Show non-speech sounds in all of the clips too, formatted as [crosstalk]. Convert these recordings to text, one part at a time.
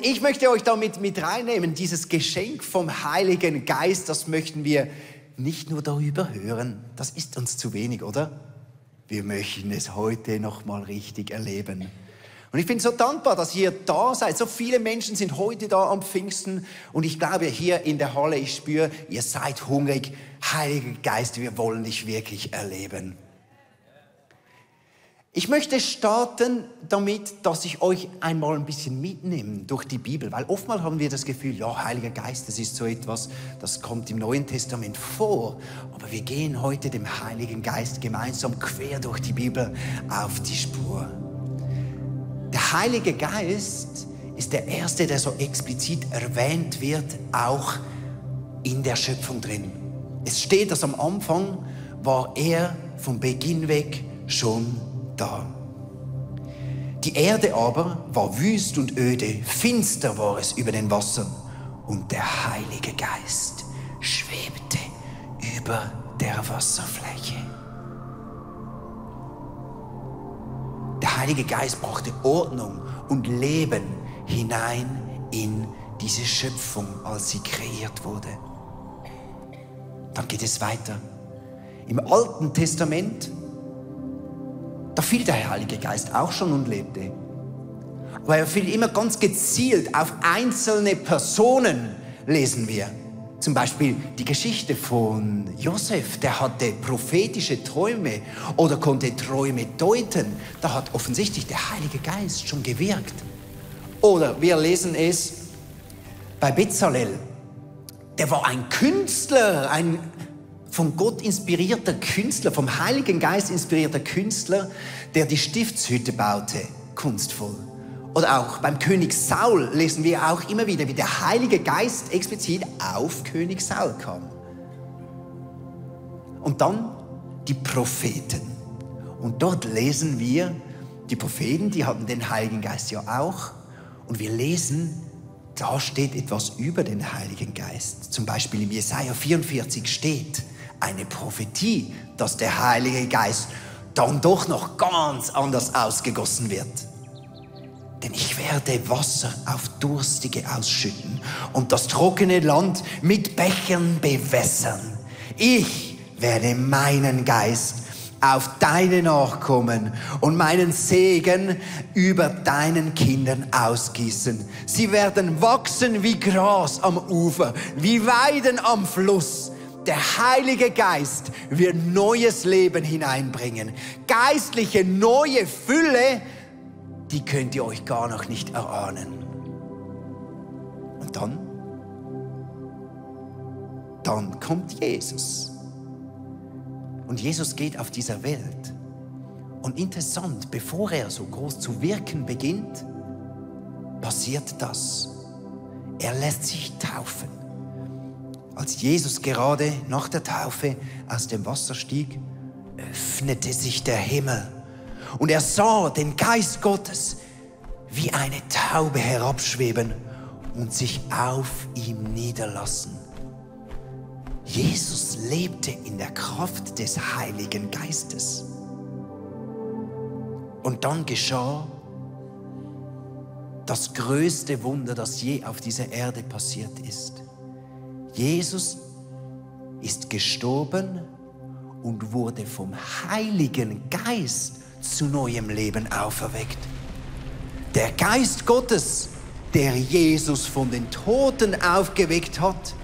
Ich möchte euch damit mit reinnehmen, dieses Geschenk vom Heiligen Geist, das möchten wir nicht nur darüber hören, das ist uns zu wenig, oder? Wir möchten es heute noch mal richtig erleben. Und ich bin so dankbar, dass ihr da seid. So viele Menschen sind heute da am Pfingsten und ich glaube hier in der Halle, ich spüre, ihr seid hungrig. Heiliger Geist, wir wollen dich wirklich erleben. Ich möchte starten damit, dass ich euch einmal ein bisschen mitnehme durch die Bibel, weil oftmals haben wir das Gefühl, ja, Heiliger Geist, das ist so etwas, das kommt im Neuen Testament vor, aber wir gehen heute dem Heiligen Geist gemeinsam quer durch die Bibel auf die Spur. Der Heilige Geist ist der erste, der so explizit erwähnt wird, auch in der Schöpfung drin. Es steht, dass am Anfang war er vom Beginn weg schon da. Die Erde aber war wüst und öde, finster war es über den Wassern und der Heilige Geist schwebte über der Wasserfläche. Der Heilige Geist brachte Ordnung und Leben hinein in diese Schöpfung, als sie kreiert wurde. Dann geht es weiter. Im Alten Testament da fiel der Heilige Geist auch schon und lebte. Aber er fiel immer ganz gezielt auf einzelne Personen, lesen wir. Zum Beispiel die Geschichte von Josef, der hatte prophetische Träume oder konnte Träume deuten. Da hat offensichtlich der Heilige Geist schon gewirkt. Oder wir lesen es bei Bezalel. Der war ein Künstler, ein von Gott inspirierter Künstler, vom Heiligen Geist inspirierter Künstler, der die Stiftshütte baute, kunstvoll. Oder auch beim König Saul lesen wir auch immer wieder, wie der Heilige Geist explizit auf König Saul kam. Und dann die Propheten. Und dort lesen wir, die Propheten, die hatten den Heiligen Geist ja auch. Und wir lesen, da steht etwas über den Heiligen Geist. Zum Beispiel im Jesaja 44 steht, eine Prophetie, dass der Heilige Geist dann doch noch ganz anders ausgegossen wird. Denn ich werde Wasser auf Durstige ausschütten und das trockene Land mit Bechern bewässern. Ich werde meinen Geist auf deine Nachkommen und meinen Segen über deinen Kindern ausgießen. Sie werden wachsen wie Gras am Ufer, wie Weiden am Fluss der Heilige Geist wird neues Leben hineinbringen. Geistliche neue Fülle, die könnt ihr euch gar noch nicht erahnen. Und dann? Dann kommt Jesus. Und Jesus geht auf dieser Welt. Und interessant, bevor er so groß zu wirken beginnt, passiert das. Er lässt sich taufen als Jesus gerade nach der Taufe aus dem Wasser stieg, öffnete sich der Himmel und er sah den Geist Gottes wie eine Taube herabschweben und sich auf ihm niederlassen. Jesus lebte in der Kraft des Heiligen Geistes. Und dann geschah das größte Wunder, das je auf dieser Erde passiert ist. Jesus ist gestorben und wurde vom Heiligen Geist zu neuem Leben auferweckt. Der Geist Gottes, der Jesus von den Toten aufgeweckt hat,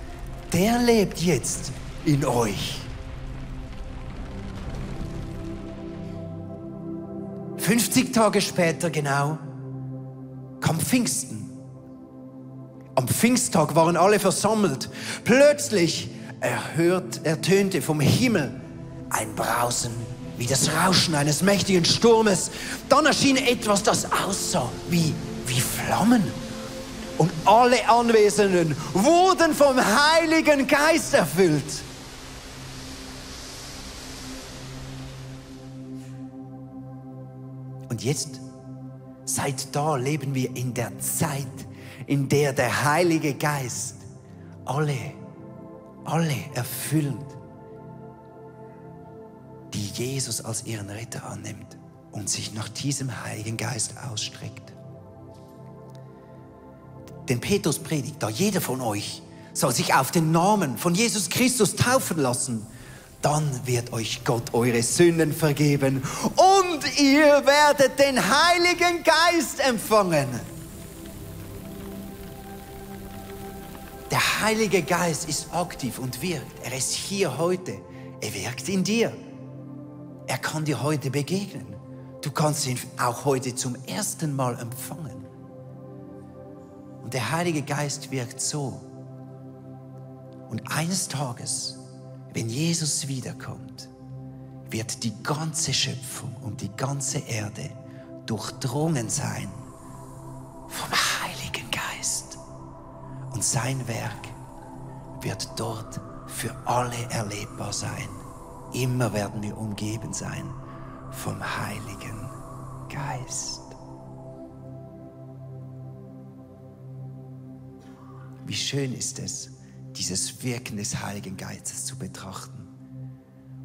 der lebt jetzt in euch. 50 Tage später genau kam Pfingsten. Pfingsttag waren alle versammelt. Plötzlich erhört, ertönte vom Himmel ein Brausen wie das Rauschen eines mächtigen Sturmes. Dann erschien etwas, das aussah wie, wie Flammen. Und alle Anwesenden wurden vom Heiligen Geist erfüllt. Und jetzt, seit da leben wir in der Zeit, in der der Heilige Geist alle, alle erfüllt, die Jesus als ihren Retter annimmt und sich nach diesem Heiligen Geist ausstreckt. den Petrus predigt, da jeder von euch soll sich auf den Namen von Jesus Christus taufen lassen, dann wird euch Gott eure Sünden vergeben und ihr werdet den Heiligen Geist empfangen. Der Heilige Geist ist aktiv und wirkt. Er ist hier heute. Er wirkt in dir. Er kann dir heute begegnen. Du kannst ihn auch heute zum ersten Mal empfangen. Und der Heilige Geist wirkt so. Und eines Tages, wenn Jesus wiederkommt, wird die ganze Schöpfung und die ganze Erde durchdrungen sein Sein Werk wird dort für alle erlebbar sein. Immer werden wir umgeben sein vom Heiligen Geist. Wie schön ist es, dieses Wirken des Heiligen Geistes zu betrachten.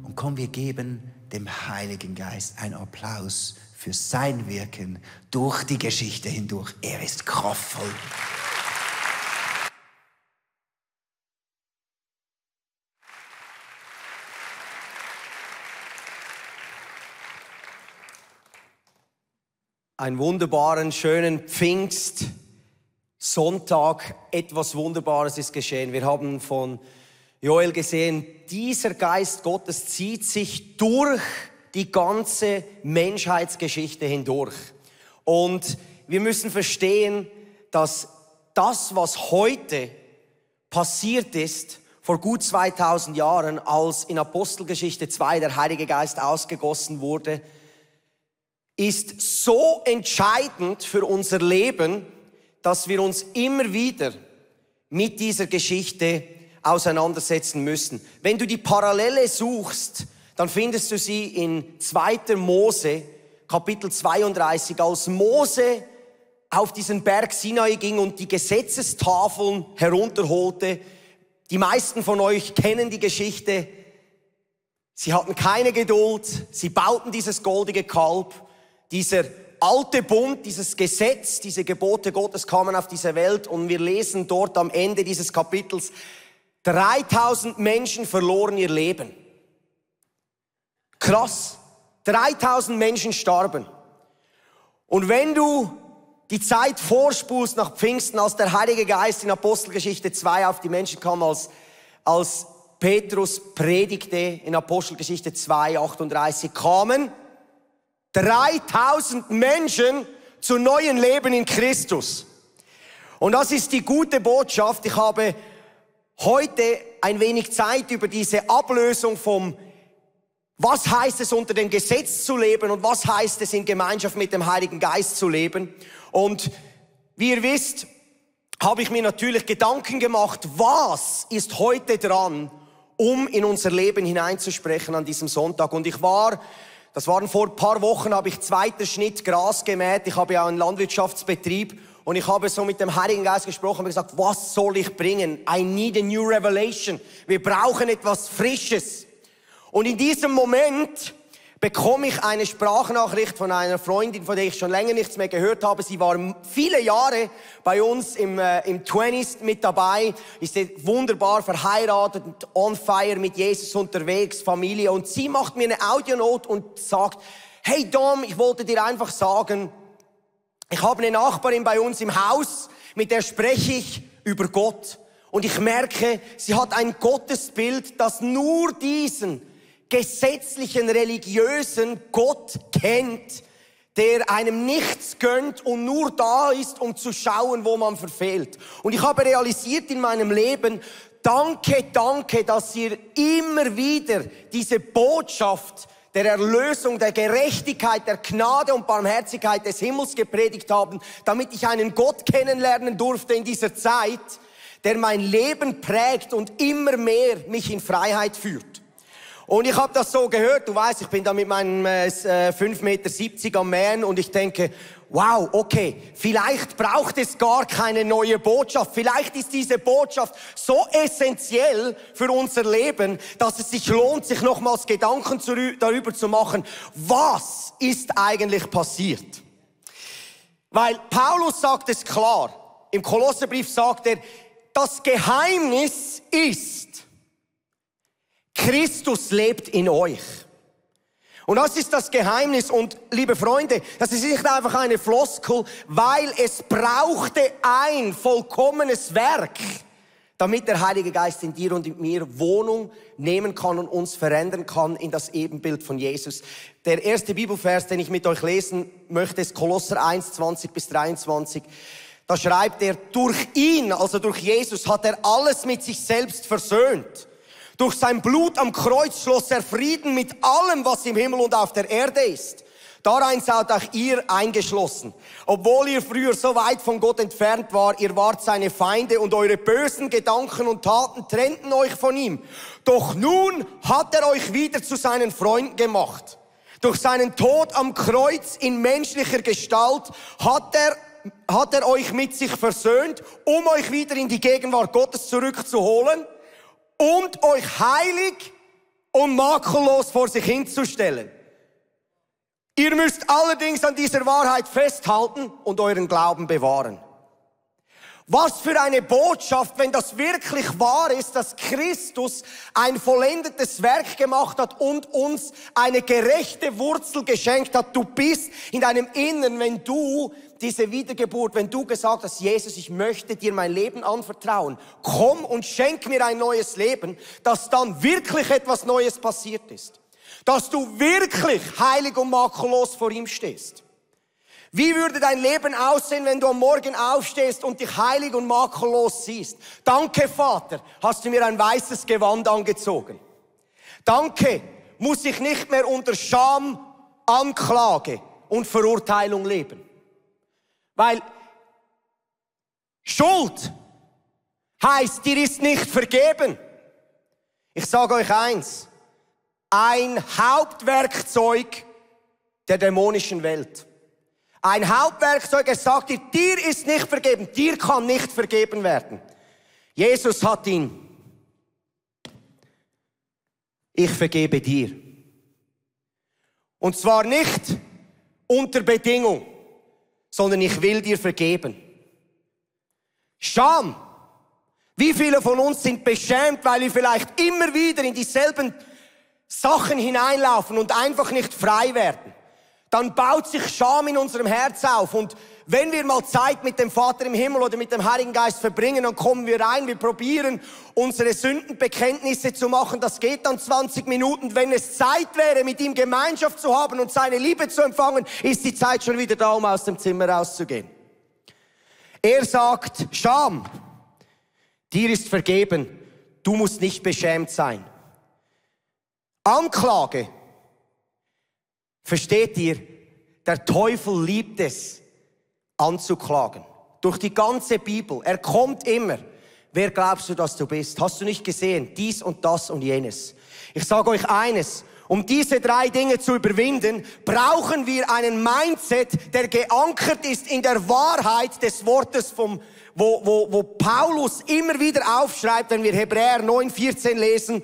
Und komm, wir geben dem Heiligen Geist einen Applaus für sein Wirken durch die Geschichte hindurch. Er ist kraftvoll. Einen wunderbaren, schönen Pfingstsonntag. Etwas Wunderbares ist geschehen. Wir haben von Joel gesehen, dieser Geist Gottes zieht sich durch die ganze Menschheitsgeschichte hindurch. Und wir müssen verstehen, dass das, was heute passiert ist, vor gut 2000 Jahren, als in Apostelgeschichte 2 der Heilige Geist ausgegossen wurde, ist so entscheidend für unser Leben, dass wir uns immer wieder mit dieser Geschichte auseinandersetzen müssen. Wenn du die Parallele suchst, dann findest du sie in 2. Mose, Kapitel 32, als Mose auf diesen Berg Sinai ging und die Gesetzestafeln herunterholte. Die meisten von euch kennen die Geschichte. Sie hatten keine Geduld, sie bauten dieses goldige Kalb dieser alte Bund, dieses Gesetz, diese Gebote Gottes kamen auf diese Welt und wir lesen dort am Ende dieses Kapitels, 3000 Menschen verloren ihr Leben. Krass. 3000 Menschen starben. Und wenn du die Zeit vorspulst nach Pfingsten, als der Heilige Geist in Apostelgeschichte 2 auf die Menschen kam, als, als Petrus predigte in Apostelgeschichte 2, 38, kamen 3000 Menschen zu neuen Leben in Christus. Und das ist die gute Botschaft. Ich habe heute ein wenig Zeit über diese Ablösung vom was heißt es unter dem Gesetz zu leben und was heißt es in Gemeinschaft mit dem Heiligen Geist zu leben. Und wie ihr wisst, habe ich mir natürlich Gedanken gemacht, was ist heute dran, um in unser Leben hineinzusprechen an diesem Sonntag. Und ich war das waren vor ein paar Wochen, habe ich zweiter Schnitt Gras gemäht. Ich habe ja einen Landwirtschaftsbetrieb und ich habe so mit dem Heiligen Geist gesprochen und gesagt, was soll ich bringen? I need a new revelation. Wir brauchen etwas Frisches. Und in diesem Moment bekomme ich eine Sprachnachricht von einer Freundin, von der ich schon länger nichts mehr gehört habe. Sie war viele Jahre bei uns im, äh, im 20 mit dabei, ist wunderbar verheiratet und on fire mit Jesus unterwegs, Familie. Und sie macht mir eine Audionot und sagt, hey Dom, ich wollte dir einfach sagen, ich habe eine Nachbarin bei uns im Haus, mit der spreche ich über Gott. Und ich merke, sie hat ein Gottesbild, das nur diesen gesetzlichen, religiösen Gott kennt, der einem nichts gönnt und nur da ist, um zu schauen, wo man verfehlt. Und ich habe realisiert in meinem Leben, danke, danke, dass ihr immer wieder diese Botschaft der Erlösung, der Gerechtigkeit, der Gnade und Barmherzigkeit des Himmels gepredigt haben, damit ich einen Gott kennenlernen durfte in dieser Zeit, der mein Leben prägt und immer mehr mich in Freiheit führt. Und ich habe das so gehört, du weißt, ich bin da mit meinem äh, 5,70 Meter am Mähen und ich denke, wow, okay, vielleicht braucht es gar keine neue Botschaft. Vielleicht ist diese Botschaft so essentiell für unser Leben, dass es sich lohnt, sich nochmals Gedanken darüber zu machen, was ist eigentlich passiert. Weil Paulus sagt es klar, im Kolosserbrief sagt er, das Geheimnis ist, Christus lebt in euch. Und das ist das Geheimnis. Und liebe Freunde, das ist nicht einfach eine Floskel, weil es brauchte ein vollkommenes Werk, damit der Heilige Geist in dir und in mir Wohnung nehmen kann und uns verändern kann in das Ebenbild von Jesus. Der erste Bibelvers, den ich mit euch lesen möchte, ist Kolosser 1, 20 bis 23. Da schreibt er, durch ihn, also durch Jesus, hat er alles mit sich selbst versöhnt durch sein Blut am Kreuz schloss er Frieden mit allem, was im Himmel und auf der Erde ist. Darein seid auch ihr eingeschlossen. Obwohl ihr früher so weit von Gott entfernt war, ihr wart seine Feinde und eure bösen Gedanken und Taten trennten euch von ihm. Doch nun hat er euch wieder zu seinen Freunden gemacht. Durch seinen Tod am Kreuz in menschlicher Gestalt hat er hat er euch mit sich versöhnt, um euch wieder in die Gegenwart Gottes zurückzuholen und euch heilig und makellos vor sich hinzustellen. Ihr müsst allerdings an dieser Wahrheit festhalten und euren Glauben bewahren. Was für eine Botschaft, wenn das wirklich wahr ist, dass Christus ein vollendetes Werk gemacht hat und uns eine gerechte Wurzel geschenkt hat. Du bist in deinem Innern, wenn du diese Wiedergeburt, wenn du gesagt hast, Jesus, ich möchte dir mein Leben anvertrauen, komm und schenk mir ein neues Leben, dass dann wirklich etwas Neues passiert ist. Dass du wirklich heilig und makellos vor ihm stehst. Wie würde dein Leben aussehen, wenn du am Morgen aufstehst und dich heilig und makellos siehst? Danke, Vater, hast du mir ein weißes Gewand angezogen. Danke, muss ich nicht mehr unter Scham, Anklage und Verurteilung leben. Weil Schuld heißt, dir ist nicht vergeben. Ich sage euch eins, ein Hauptwerkzeug der dämonischen Welt. Ein Hauptwerkzeug, es sagt dir, dir ist nicht vergeben, dir kann nicht vergeben werden. Jesus hat ihn. Ich vergebe dir. Und zwar nicht unter Bedingung, sondern ich will dir vergeben. Scham. Wie viele von uns sind beschämt, weil wir vielleicht immer wieder in dieselben Sachen hineinlaufen und einfach nicht frei werden? dann baut sich Scham in unserem Herz auf. Und wenn wir mal Zeit mit dem Vater im Himmel oder mit dem Heiligen Geist verbringen, dann kommen wir rein, wir probieren unsere Sündenbekenntnisse zu machen. Das geht dann 20 Minuten. Wenn es Zeit wäre, mit ihm Gemeinschaft zu haben und seine Liebe zu empfangen, ist die Zeit schon wieder da, um aus dem Zimmer rauszugehen. Er sagt, Scham, dir ist vergeben, du musst nicht beschämt sein. Anklage, Versteht ihr? Der Teufel liebt es, anzuklagen. Durch die ganze Bibel. Er kommt immer. Wer glaubst du, dass du bist? Hast du nicht gesehen? Dies und das und jenes. Ich sage euch eines. Um diese drei Dinge zu überwinden, brauchen wir einen Mindset, der geankert ist in der Wahrheit des Wortes vom, wo, wo, wo Paulus immer wieder aufschreibt, wenn wir Hebräer 9, 14 lesen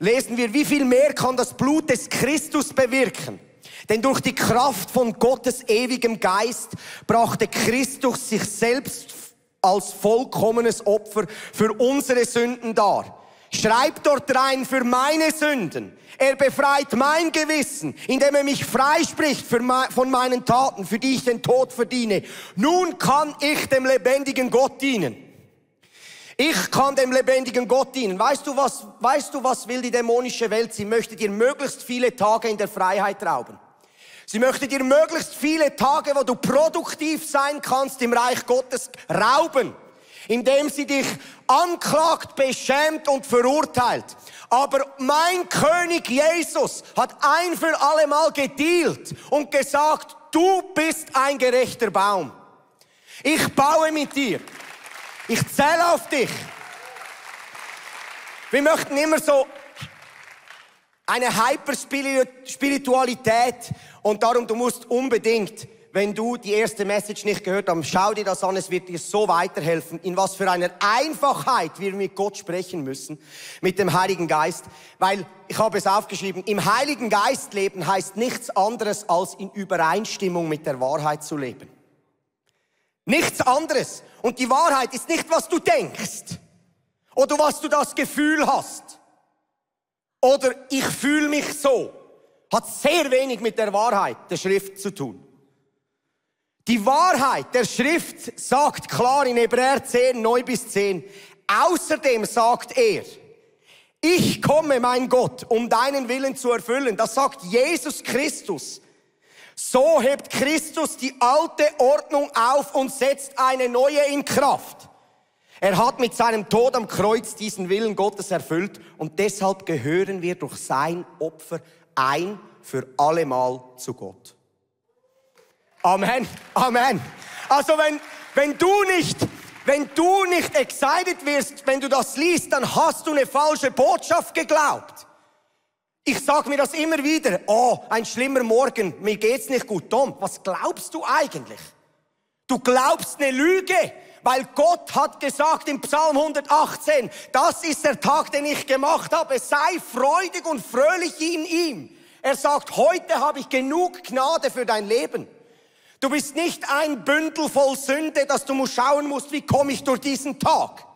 lesen wir, wie viel mehr kann das Blut des Christus bewirken. Denn durch die Kraft von Gottes ewigem Geist brachte Christus sich selbst als vollkommenes Opfer für unsere Sünden dar. Schreibt dort rein für meine Sünden. Er befreit mein Gewissen, indem er mich freispricht von meinen Taten, für die ich den Tod verdiene. Nun kann ich dem lebendigen Gott dienen. Ich kann dem lebendigen Gott dienen. Weißt du was, weißt du was will die dämonische Welt? Sie möchte dir möglichst viele Tage in der Freiheit rauben. Sie möchte dir möglichst viele Tage, wo du produktiv sein kannst im Reich Gottes, rauben, indem sie dich anklagt, beschämt und verurteilt. Aber mein König Jesus hat ein für alle Mal gedealt und gesagt, du bist ein gerechter Baum. Ich baue mit dir. Ich zähle auf dich. Wir möchten immer so eine Hyperspiritualität und darum, du musst unbedingt, wenn du die erste Message nicht gehört hast, schau dir das an, es wird dir so weiterhelfen, in was für einer Einfachheit wir mit Gott sprechen müssen, mit dem Heiligen Geist, weil, ich habe es aufgeschrieben, im Heiligen Geist leben heißt nichts anderes als in Übereinstimmung mit der Wahrheit zu leben. Nichts anderes. Und die Wahrheit ist nicht, was du denkst oder was du das Gefühl hast oder ich fühle mich so. Hat sehr wenig mit der Wahrheit der Schrift zu tun. Die Wahrheit der Schrift sagt klar in Hebräer 10, 9 bis 10, außerdem sagt er, ich komme, mein Gott, um deinen Willen zu erfüllen. Das sagt Jesus Christus. So hebt Christus die alte Ordnung auf und setzt eine neue in Kraft. Er hat mit seinem Tod am Kreuz diesen Willen Gottes erfüllt und deshalb gehören wir durch sein Opfer ein für allemal zu Gott. Amen, Amen. Also wenn, wenn du nicht, wenn du nicht excited wirst, wenn du das liest, dann hast du eine falsche Botschaft geglaubt. Ich sage mir das immer wieder. Oh, ein schlimmer Morgen, mir geht's nicht gut. Tom, was glaubst du eigentlich? Du glaubst eine Lüge, weil Gott hat gesagt im Psalm 118, das ist der Tag, den ich gemacht habe. Sei freudig und fröhlich in ihm. Er sagt, heute habe ich genug Gnade für dein Leben. Du bist nicht ein Bündel voll Sünde, dass du schauen musst, wie komme ich durch diesen Tag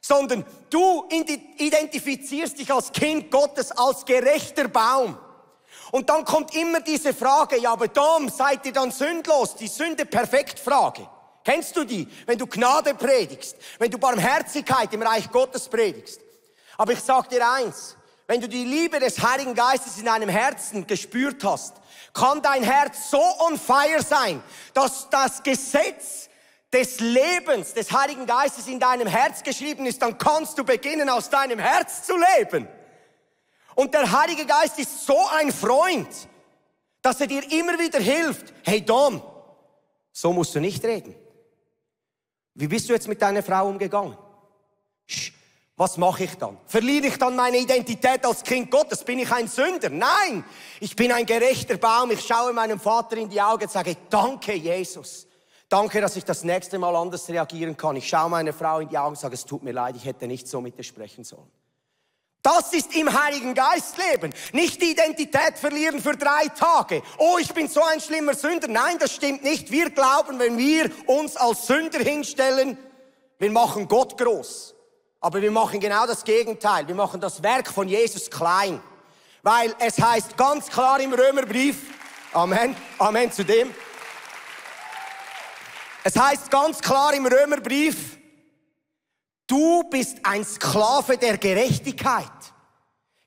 sondern du identifizierst dich als Kind Gottes, als gerechter Baum. Und dann kommt immer diese Frage, ja, aber Dom, seid ihr dann sündlos? Die Sünde-Perfekt-Frage. Kennst du die? Wenn du Gnade predigst, wenn du Barmherzigkeit im Reich Gottes predigst. Aber ich sag dir eins, wenn du die Liebe des Heiligen Geistes in deinem Herzen gespürt hast, kann dein Herz so on fire sein, dass das Gesetz des Lebens, des Heiligen Geistes in deinem Herz geschrieben ist, dann kannst du beginnen, aus deinem Herz zu leben. Und der Heilige Geist ist so ein Freund, dass er dir immer wieder hilft. Hey Dom, so musst du nicht reden. Wie bist du jetzt mit deiner Frau umgegangen? Was mache ich dann? Verliere ich dann meine Identität als Kind Gottes? Bin ich ein Sünder? Nein, ich bin ein gerechter Baum. Ich schaue meinem Vater in die Augen und sage, danke Jesus. Danke, dass ich das nächste Mal anders reagieren kann. Ich schaue meine Frau in die Augen und sage, es tut mir leid, ich hätte nicht so mit dir sprechen sollen. Das ist im Heiligen Geist leben. Nicht die Identität verlieren für drei Tage. Oh, ich bin so ein schlimmer Sünder. Nein, das stimmt nicht. Wir glauben, wenn wir uns als Sünder hinstellen, wir machen Gott groß. Aber wir machen genau das Gegenteil. Wir machen das Werk von Jesus klein. Weil es heißt ganz klar im Römerbrief, Amen, Amen zu dem, es heißt ganz klar im Römerbrief, du bist ein Sklave der Gerechtigkeit,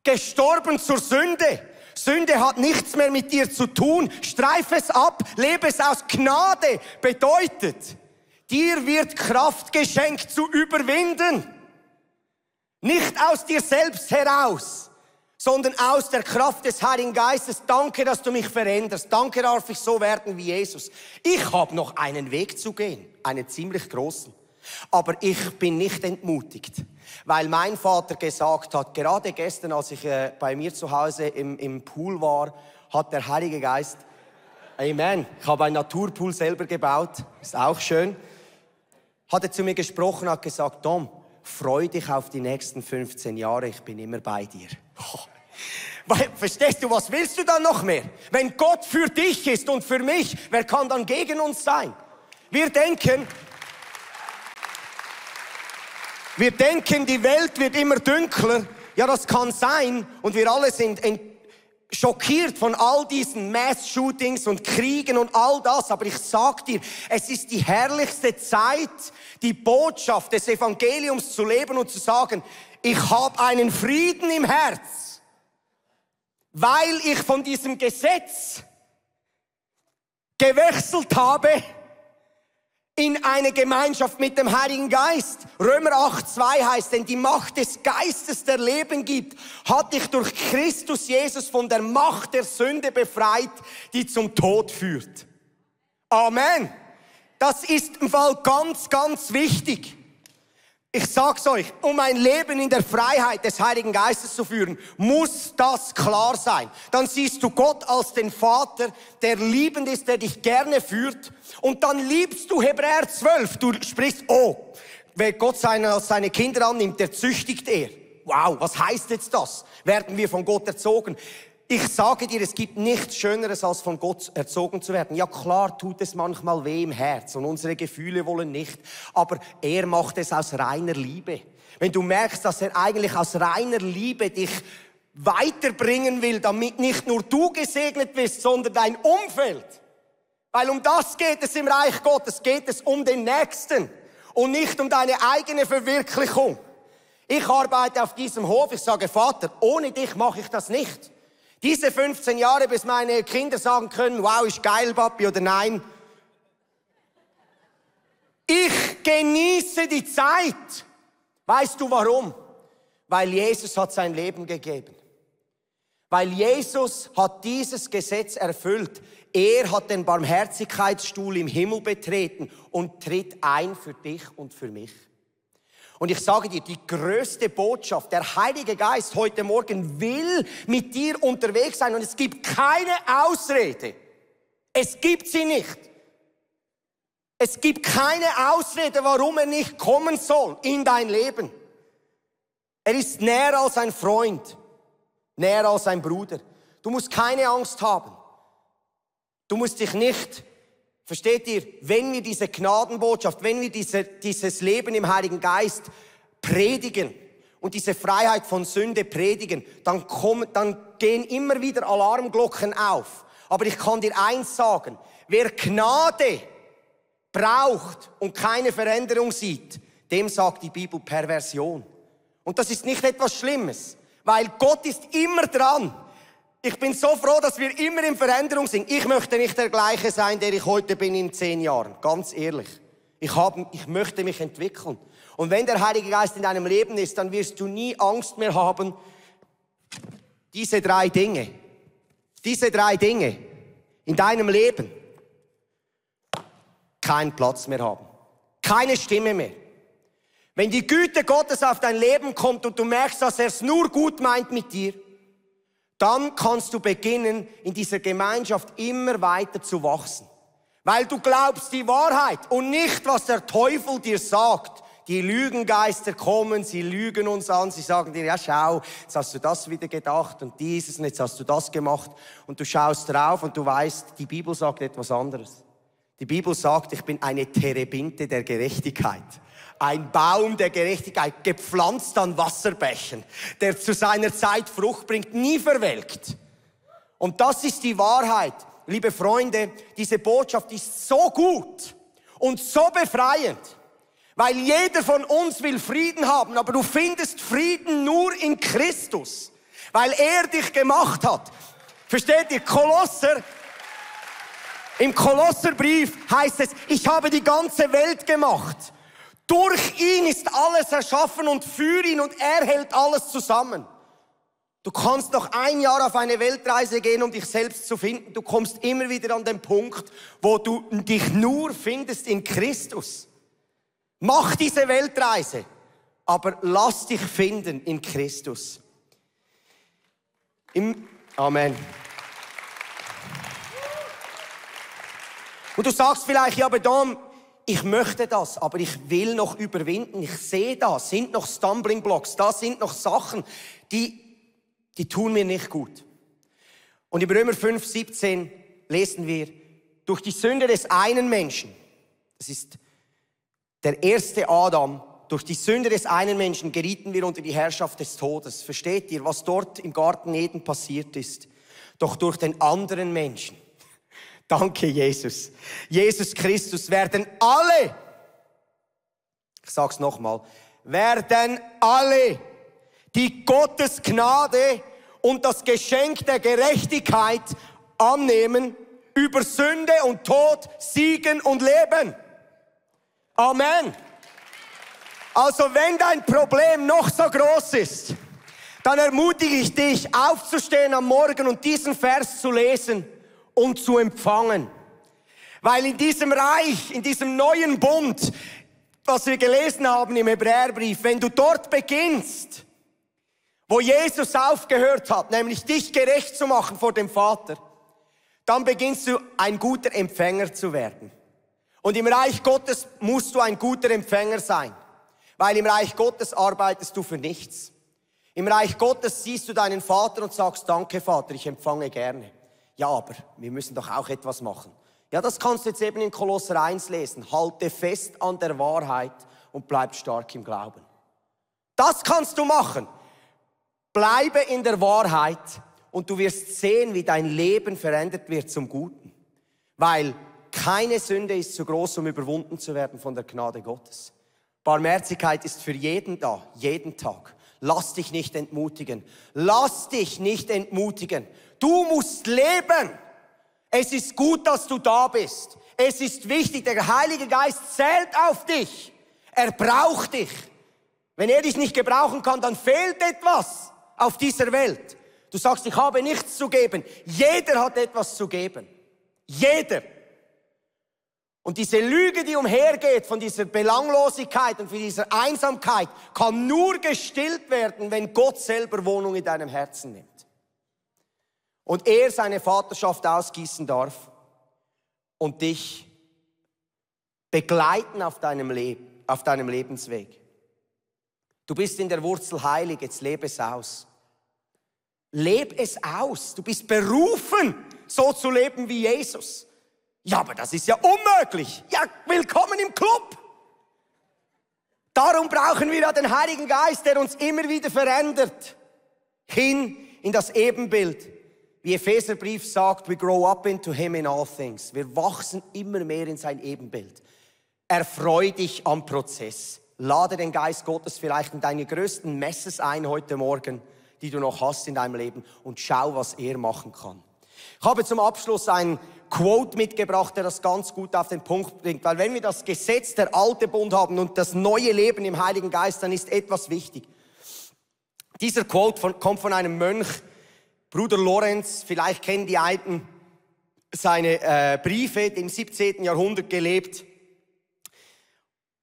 gestorben zur Sünde. Sünde hat nichts mehr mit dir zu tun. Streif es ab, lebe es aus Gnade. Bedeutet, dir wird Kraft geschenkt zu überwinden. Nicht aus dir selbst heraus sondern aus der Kraft des Heiligen Geistes. Danke, dass du mich veränderst. Danke, darf ich so werden wie Jesus. Ich habe noch einen Weg zu gehen, einen ziemlich großen. Aber ich bin nicht entmutigt, weil mein Vater gesagt hat, gerade gestern, als ich äh, bei mir zu Hause im, im Pool war, hat der Heilige Geist, Amen, ich habe einen Naturpool selber gebaut, ist auch schön, hat er zu mir gesprochen, hat gesagt, Tom, freu dich auf die nächsten 15 Jahre, ich bin immer bei dir. [laughs] Verstehst du, was willst du dann noch mehr? Wenn Gott für dich ist und für mich, wer kann dann gegen uns sein? Wir denken, wir denken, die Welt wird immer dunkler. Ja, das kann sein. Und wir alle sind schockiert von all diesen Mass-Shootings und Kriegen und all das. Aber ich sag dir, es ist die herrlichste Zeit, die Botschaft des Evangeliums zu leben und zu sagen, ich habe einen Frieden im Herz weil ich von diesem Gesetz gewechselt habe in eine Gemeinschaft mit dem Heiligen Geist. Römer 8, 2 heißt, denn die Macht des Geistes, der Leben gibt, hat dich durch Christus Jesus von der Macht der Sünde befreit, die zum Tod führt. Amen. Das ist im Fall ganz, ganz wichtig. Ich sag's euch, um ein Leben in der Freiheit des Heiligen Geistes zu führen, muss das klar sein. Dann siehst du Gott als den Vater, der liebend ist, der dich gerne führt. Und dann liebst du Hebräer 12. Du sprichst, oh, wer Gott seine, seine Kinder annimmt, der züchtigt er. Wow, was heißt jetzt das? Werden wir von Gott erzogen? Ich sage dir, es gibt nichts Schöneres, als von Gott erzogen zu werden. Ja klar tut es manchmal weh im Herz und unsere Gefühle wollen nicht, aber er macht es aus reiner Liebe. Wenn du merkst, dass er eigentlich aus reiner Liebe dich weiterbringen will, damit nicht nur du gesegnet wirst, sondern dein Umfeld. Weil um das geht es im Reich Gottes, geht es um den Nächsten und nicht um deine eigene Verwirklichung. Ich arbeite auf diesem Hof, ich sage, Vater, ohne dich mache ich das nicht. Diese 15 Jahre, bis meine Kinder sagen können, wow, ist geil, Papi, oder nein. Ich genieße die Zeit. Weißt du warum? Weil Jesus hat sein Leben gegeben. Weil Jesus hat dieses Gesetz erfüllt. Er hat den Barmherzigkeitsstuhl im Himmel betreten und tritt ein für dich und für mich. Und ich sage dir, die größte Botschaft, der Heilige Geist heute Morgen will mit dir unterwegs sein und es gibt keine Ausrede. Es gibt sie nicht. Es gibt keine Ausrede, warum er nicht kommen soll in dein Leben. Er ist näher als ein Freund, näher als ein Bruder. Du musst keine Angst haben. Du musst dich nicht Versteht ihr, wenn wir diese Gnadenbotschaft, wenn wir diese, dieses Leben im Heiligen Geist predigen und diese Freiheit von Sünde predigen, dann, kommen, dann gehen immer wieder Alarmglocken auf. Aber ich kann dir eins sagen, wer Gnade braucht und keine Veränderung sieht, dem sagt die Bibel Perversion. Und das ist nicht etwas Schlimmes, weil Gott ist immer dran, ich bin so froh, dass wir immer in Veränderung sind. Ich möchte nicht der gleiche sein, der ich heute bin in zehn Jahren. Ganz ehrlich. Ich, habe, ich möchte mich entwickeln. Und wenn der Heilige Geist in deinem Leben ist, dann wirst du nie Angst mehr haben. Diese drei Dinge, diese drei Dinge in deinem Leben keinen Platz mehr haben. Keine Stimme mehr. Wenn die Güte Gottes auf dein Leben kommt und du merkst, dass er es nur gut meint mit dir, dann kannst du beginnen, in dieser Gemeinschaft immer weiter zu wachsen. Weil du glaubst die Wahrheit und nicht, was der Teufel dir sagt. Die Lügengeister kommen, sie lügen uns an, sie sagen dir, ja schau, jetzt hast du das wieder gedacht und dieses und jetzt hast du das gemacht und du schaust drauf und du weißt, die Bibel sagt etwas anderes. Die Bibel sagt, ich bin eine Terebinte der Gerechtigkeit ein Baum der Gerechtigkeit, gepflanzt an Wasserbächen, der zu seiner Zeit Frucht bringt, nie verwelkt. Und das ist die Wahrheit. Liebe Freunde, diese Botschaft ist so gut und so befreiend, weil jeder von uns will Frieden haben, aber du findest Frieden nur in Christus, weil er dich gemacht hat. Versteht ihr? Kolosser im Kolosserbrief heißt es, ich habe die ganze Welt gemacht. Durch ihn ist alles erschaffen und für ihn und er hält alles zusammen. Du kannst noch ein Jahr auf eine Weltreise gehen, um dich selbst zu finden. Du kommst immer wieder an den Punkt, wo du dich nur findest in Christus. Mach diese Weltreise, aber lass dich finden in Christus. Im Amen. Und du sagst vielleicht, ja, aber Dom, ich möchte das, aber ich will noch überwinden. Ich sehe da, sind noch Stumbling Blocks, da sind noch Sachen, die, die tun mir nicht gut. Und im Römer 5, 17 lesen wir, durch die Sünde des einen Menschen, das ist der erste Adam, durch die Sünde des einen Menschen gerieten wir unter die Herrschaft des Todes. Versteht ihr, was dort im Garten Eden passiert ist? Doch durch den anderen Menschen Danke, Jesus. Jesus Christus werden alle, ich sag's nochmal, werden alle, die Gottes Gnade und das Geschenk der Gerechtigkeit annehmen, über Sünde und Tod siegen und leben. Amen. Also wenn dein Problem noch so groß ist, dann ermutige ich dich, aufzustehen am Morgen und diesen Vers zu lesen und zu empfangen. Weil in diesem Reich, in diesem neuen Bund, was wir gelesen haben im Hebräerbrief, wenn du dort beginnst, wo Jesus aufgehört hat, nämlich dich gerecht zu machen vor dem Vater, dann beginnst du ein guter Empfänger zu werden. Und im Reich Gottes musst du ein guter Empfänger sein, weil im Reich Gottes arbeitest du für nichts. Im Reich Gottes siehst du deinen Vater und sagst, danke Vater, ich empfange gerne. Ja, aber wir müssen doch auch etwas machen. Ja, das kannst du jetzt eben in Kolosser 1 lesen. Halte fest an der Wahrheit und bleib stark im Glauben. Das kannst du machen. Bleibe in der Wahrheit und du wirst sehen, wie dein Leben verändert wird zum Guten. Weil keine Sünde ist zu groß, um überwunden zu werden von der Gnade Gottes. Barmherzigkeit ist für jeden da, jeden Tag. Lass dich nicht entmutigen. Lass dich nicht entmutigen. Du musst leben. Es ist gut, dass du da bist. Es ist wichtig, der Heilige Geist zählt auf dich. Er braucht dich. Wenn er dich nicht gebrauchen kann, dann fehlt etwas auf dieser Welt. Du sagst, ich habe nichts zu geben. Jeder hat etwas zu geben. Jeder. Und diese Lüge, die umhergeht von dieser Belanglosigkeit und von dieser Einsamkeit, kann nur gestillt werden, wenn Gott selber Wohnung in deinem Herzen nimmt. Und er seine Vaterschaft ausgießen darf und dich begleiten auf deinem Leben, auf deinem Lebensweg. Du bist in der Wurzel heilig, jetzt lebe es aus. Leb es aus. Du bist berufen, so zu leben wie Jesus. Ja, aber das ist ja unmöglich. Ja, willkommen im Club. Darum brauchen wir ja den Heiligen Geist, der uns immer wieder verändert, hin in das Ebenbild. Wie Epheserbrief sagt, we grow up into him in all things. Wir wachsen immer mehr in sein Ebenbild. Erfreu dich am Prozess. Lade den Geist Gottes vielleicht in deine größten Messes ein heute Morgen, die du noch hast in deinem Leben und schau, was er machen kann. Ich habe zum Abschluss einen Quote mitgebracht, der das ganz gut auf den Punkt bringt. Weil wenn wir das Gesetz der alte Bund haben und das neue Leben im Heiligen Geist, dann ist etwas wichtig. Dieser Quote von, kommt von einem Mönch, Bruder Lorenz. Vielleicht kennen die Alten seine äh, Briefe, im 17. Jahrhundert gelebt.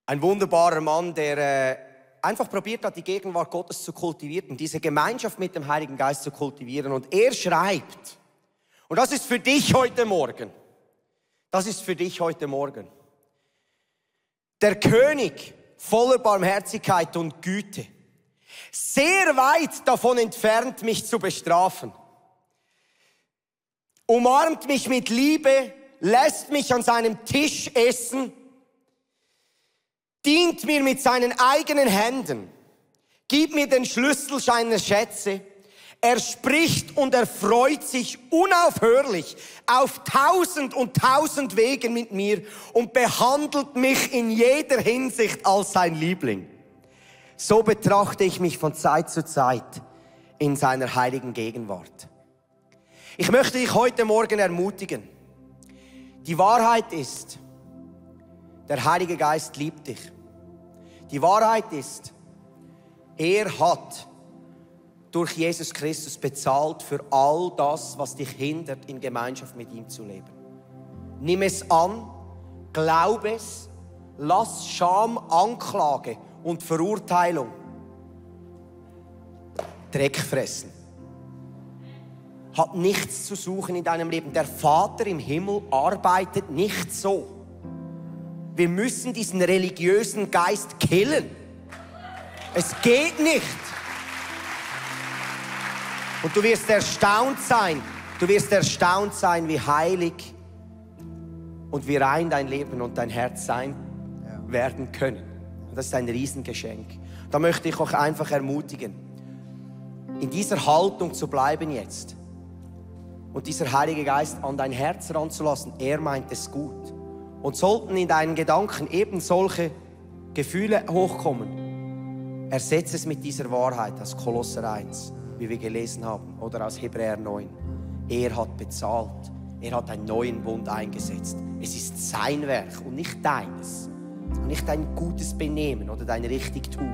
Ein wunderbarer Mann, der äh, einfach probiert hat, die Gegenwart Gottes zu kultivieren, diese Gemeinschaft mit dem Heiligen Geist zu kultivieren. Und er schreibt, und das ist für dich heute Morgen. Das ist für dich heute Morgen. Der König voller Barmherzigkeit und Güte, sehr weit davon entfernt, mich zu bestrafen, umarmt mich mit Liebe, lässt mich an seinem Tisch essen, dient mir mit seinen eigenen Händen, gibt mir den Schlüssel seiner Schätze, er spricht und er freut sich unaufhörlich auf tausend und tausend Wegen mit mir und behandelt mich in jeder Hinsicht als sein Liebling. So betrachte ich mich von Zeit zu Zeit in seiner heiligen Gegenwart. Ich möchte dich heute Morgen ermutigen. Die Wahrheit ist, der Heilige Geist liebt dich. Die Wahrheit ist, er hat durch Jesus Christus bezahlt für all das, was dich hindert, in Gemeinschaft mit ihm zu leben. Nimm es an, glaub es, lass Scham, Anklage und Verurteilung Dreck fressen. Hat nichts zu suchen in deinem Leben. Der Vater im Himmel arbeitet nicht so. Wir müssen diesen religiösen Geist killen. Es geht nicht. Und du wirst erstaunt sein, du wirst erstaunt sein, wie heilig und wie rein dein Leben und dein Herz sein werden können. Das ist ein Riesengeschenk. Da möchte ich euch einfach ermutigen, in dieser Haltung zu bleiben jetzt und dieser Heilige Geist an dein Herz ranzulassen. Er meint es gut. Und sollten in deinen Gedanken eben solche Gefühle hochkommen, ersetze es mit dieser Wahrheit aus Kolosser 1 wie wir gelesen haben, oder aus Hebräer 9. Er hat bezahlt. Er hat einen neuen Bund eingesetzt. Es ist sein Werk und nicht deines. Und nicht dein gutes Benehmen oder dein Richtigtun,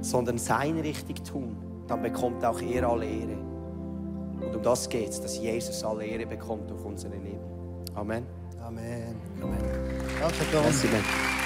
sondern sein Richtigtun. Dann bekommt auch er alle Ehre. Und um das geht es, dass Jesus alle Ehre bekommt durch unser Leben. Amen. Amen. Amen. Danke, Tom.